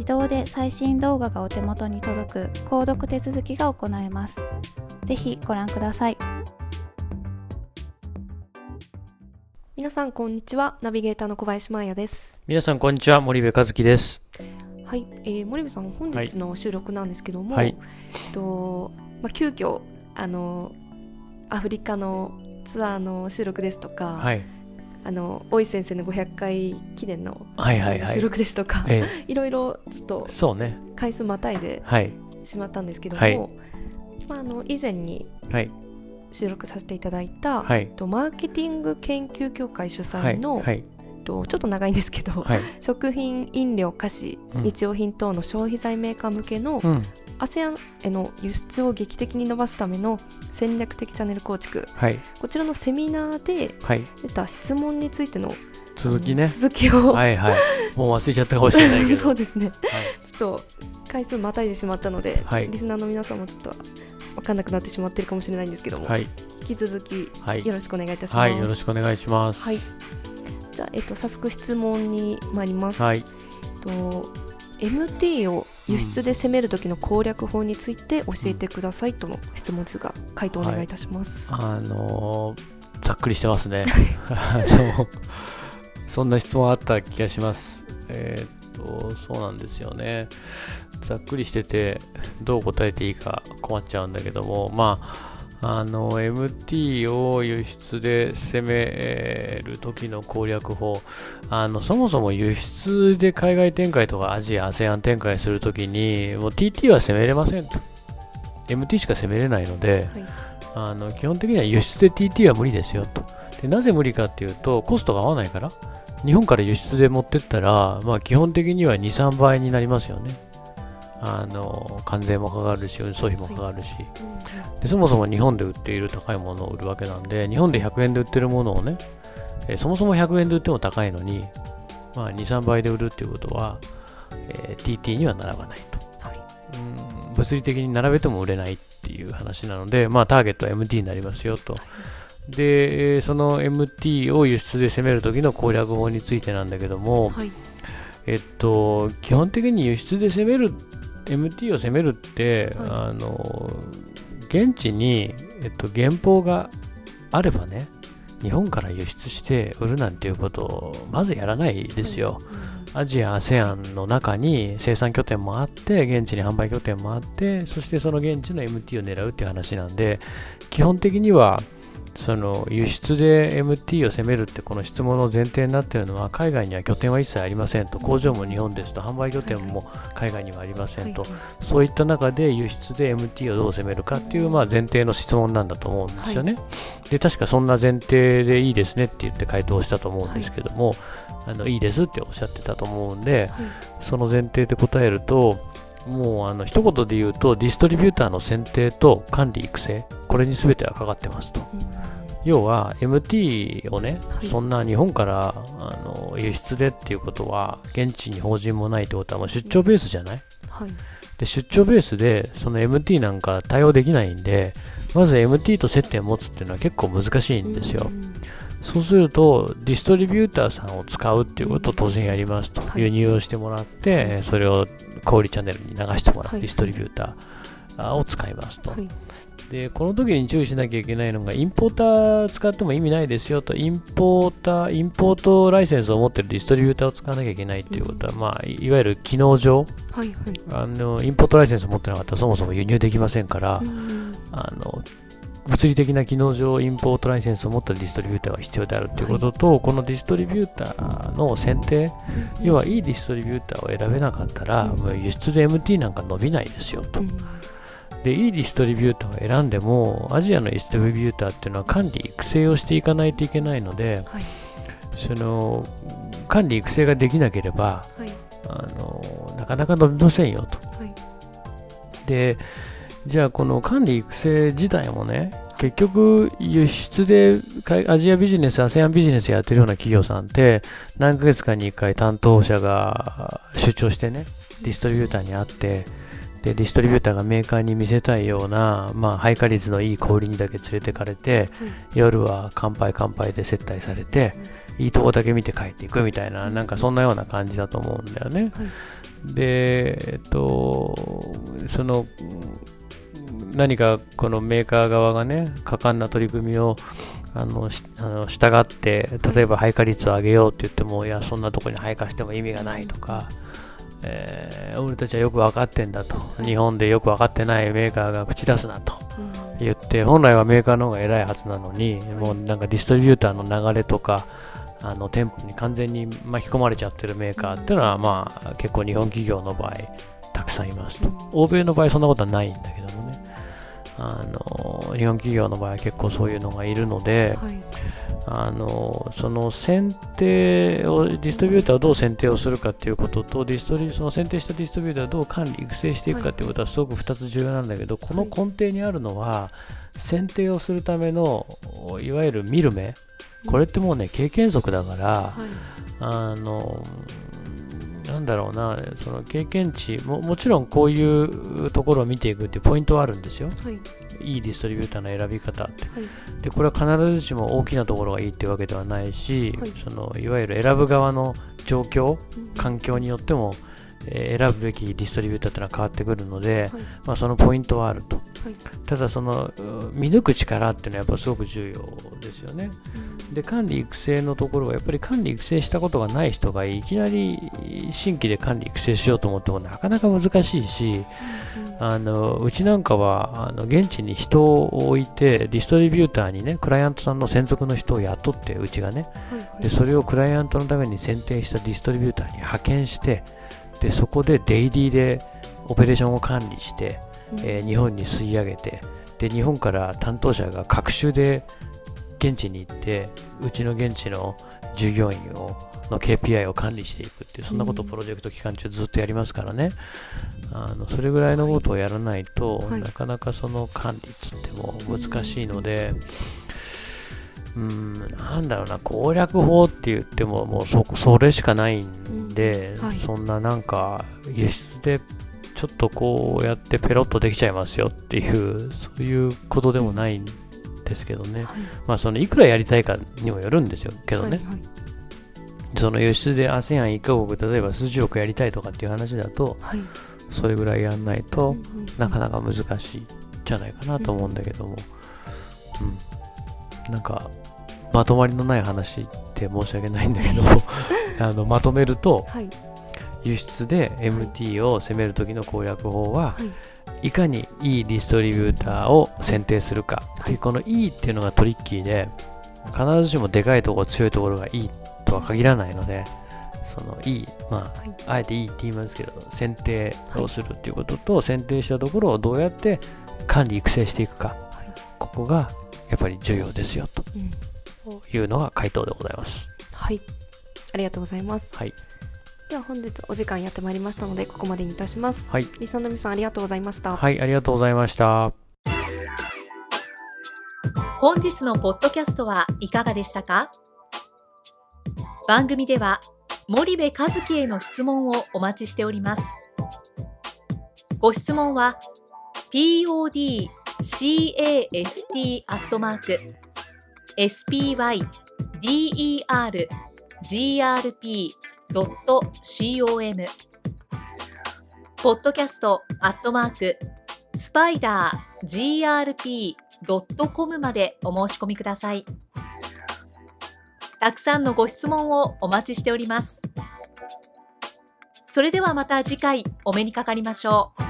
自動で最新動画がお手元に届く購読手続きが行えます。ぜひご覧ください。皆さんこんにちは。ナビゲーターの小林真也です。皆さんこんにちは。森部和樹です。はい、えー、森部さん本日の収録なんですけども、はい。えっとまあ急遽あのアフリカのツアーの収録ですとか、はいあの大井先生の500回記念のはいはいはい。収録ですとか、えいろいろちょっとえそうね。回数またいではい。しまったんですけども、はい。まあ、あの以前にはい。収録させていただいた、はい。えっとマーケティング研究協会主はい。催の、はいとちょっと長いんですけど、はい。食品飲料菓子、うん。日用品等の消費財メーカー向けのうん ASEAN への輸出を劇的に伸ばすための戦略的チャンネル構築。はい。こちらのセミナーではい。出た質問についての続きね。続きを、はいはい。もう忘れちゃったかもしれないけど。そうですね。はい。ちょっと回数またいでしまったので、はい。リスナーの皆さんもちょっと分かんなくなってしまってるかもしれないんですけども、はい。引き続きはい。よろしくお願いいたします。はいよろしくお願いします。はい。じゃあ、えっと、早速質問に参ります。はい。えっと MT を輸出で攻める時の攻略法について教えてくださいとの質問ですが回答お願いいたします。あのーざっくりしてますね。そう そんな質問あった気がします。えーっとそうなんですよね。ざっくりしててどう答えていいか困っちゃうんだけどもまああの MT を輸出で攻める時の攻略法。あのそもそも輸出で海外展開とかアジア、ASEAN 展開するときにもう TT は攻めれませんと。MT しか攻めれないので、はい。あの基本的には輸出で TT は無理ですよと。でなぜ無理かっていうとコストが合わないから。日本から輸出で持ってったら、まあ、基本的には2、3倍になりますよねあの関税もかかるし運送費もかかるし、でそもそも日本で売っている高いものを売るわけなんで日本で100円で売ってるものをね、えーそもそも100円で売っても高いのに、まあ、2、3倍で売るっていうことは、えー TT には並ばないと、うん物理的に並べても売れないっていう話なので、まあ、ターゲットは MT になりますよと。で、えーその MT を輸出で攻める時の攻略法についてなんだけども、はい。えっと、基本的に輸出で攻める、MT を攻めるって、はあの、現地に、えっと、原稿があればね、日本から輸出して売るなんていうことをまずやらないですよ。アジア、ASEAN の中に生産拠点もあって、現地に販売拠点もあって、そしてその現地の MT を狙うっていう話なんで、基本的にはその輸出で MT を攻めるってこの質問の前提になっているのは海外には拠点は一切ありませんと。工場も日本ですと販売拠点も海外にはありませんと、そういった中で輸出で MT をどう攻めるかっていうまあ前提の質問なんだと思うんですよね、で確かそんな前提でいいですねって言って回答したと思うんですけども、あのいいですっておっしゃってたと思うんで、その前提で答えるともうあの一言で言うとディストリビューターの選定と管理育成これに全てはかかってますと。要は MT をね、はい、そんな日本からあの輸出でっていうことは現地に法人もないってことはもう出張ベースじゃない、はい、で出張ベースでその MT なんか対応できないんでまず MT と接点を持つっていうのは結構難しいんですよ、そうするとディストリビューターさんを使うっていうことを当然やりますと、はい、輸入をしてもらってそれを小売チャンネルに流してもらう、ディストリビューターを使いますと、でこの時に注意しなきゃいけないのがインポーター使っても意味ないですよと。インポーターインポートライセンスを持ってるディストリビューターを使わなきゃいけないっていうことは、うん、まあ、いわゆる機能上、はいはい、あのインポートライセンスを持ってなかったらそもそも輸入できませんから、うん、あの物理的な機能上インポートライセンスを持ったディストリビューターが必要であるということと、はい、このディストリビューターの選定、うん、要はいいディストリビューターを選べなかったら、もう輸出で MT なんか伸びないですよと。でいいディストリビューターを選んでもアジアのディストリビューターっていうのは管理育成をしていかないといけないので、はい、その管理育成ができなければ、はい、あのなかなか伸びませんよと、はい、でじゃあこの管理育成自体もね結局輸出でアジアビジネス ASEAN ビジネスやってるような企業さんって何ヶ月かに1回担当者が出張してねディストリビューターに会ってでディストリビューターがメーカーに見せたいような、まあ、配下率のいい小売りにだけ連れてかれて、うん、夜は乾杯乾杯で接待されて、うん、いいとこだけ見て帰っていくみたいな、なんかそんなような感じだと思うんだよね。で、えっと、その、何かこのメーカー側がね、果敢な取り組みをあのあの従って、例えば配下率を上げようって言っても、いや、そんなとこに配下しても意味がないとか、えー、俺たちはよく分かってんだと、日本でよく分かってないメーカーが口出すなと。言って、本来はメーカーの方が偉いはずなのに、もうなんかディストリビューターの流れとか、あの店舗に完全に巻き込まれちゃってるメーカーっていうのは、まあ、結構日本企業の場合、たくさんいますと。欧米の場合、そんなことはないんだけどもね。あの日本企業の場合は結構そういうのがいるので、はい、あのその選定をディストリビューターをどう選定をするかということとディストリその選定したディストリビューターをどう管理育成していくかということはすごく2つ重要なんだけど、この根底にあるのは選定をするためのいわゆる見る目。これってもうね経験則だから、はい、あのなんだろうな、その経験値も、もちろんこういうところを見ていくっていうポイントはあるんですよ。はい、いいディストリビューターの選び方って。はい、でこれは必ずしも大きなところがいいっていうわけではないし、はい、そのいわゆる選ぶ側の状況、環境によっても、えー、選ぶべきディストリビューターってのは変わってくるので、まあ、そのポイントはあると。ただその見抜く力っていうのはやっぱすごく重要ですよね。で管理育成のところはやっぱり管理育成したことがない人がいきなり新規で管理育成しようと思ってもなかなか難しいし、あのうちなんかはあの現地に人を置いてディストリビューターにねクライアントさんの専属の人を雇ってうちがね、でそれをクライアントのために選定したディストリビューターに派遣してでそこでデイリーでオペレーションを管理してえー、日本に吸い上げてで日本から担当者が各州で現地に行ってうちの現地の従業員をの KPI を管理していくっていうそんなことをプロジェクト期間中ずっとやりますからね、あのそれぐらいのことをやらないと、はい、なかなかその管理っつっても難しいので、うん、なんだろうな攻略法って言ってももうそそれしかないんで、うんはい、そんななんか輸出でちょっとこうやってペロッとできちゃいますよっていうそういうことでもないんですけどね、はい、まあそのいくらやりたいかにもよるんですよけどね、はいはい、その輸出で ASEAN1 カ国例えば数十億やりたいとかっていう話だと、はい、それぐらいやんないとなかなか難しいんじゃないかなと思うんだけども、うん、なんかまとまりのない話って申し訳ないんだけども あのまとめると、はい。輸出で MT を攻める時の攻略法は、はい、いかにいいディストリビューターを選定するか、でこのいいっていうのがトリッキーで必ずしもでかいところ強いところがいいとは限らないのでそのいいまあ、はい。あえていいって言いますけど選定をするっていうことと、選定したところをどうやって管理育成していくか、はい。ここがやっぱり重要ですようん。というのが回答でございます。はいありがとうございます。はい。では本日お時間やってまいりましたのでここまでにいたします。はい。リサのみさんありがとうございました。はいありがとうございました。本日のポッドキャストはいかがでしたか？番組では森部和樹への質問をお待ちしております。ご質問は podcast アットマーク spydergrp.com grp.com ポッドキャストアットマークスパイダー grp.com までお申し込みください。たくさんのご質問をお待ちしております。それではまた次回お目にかかりましょう。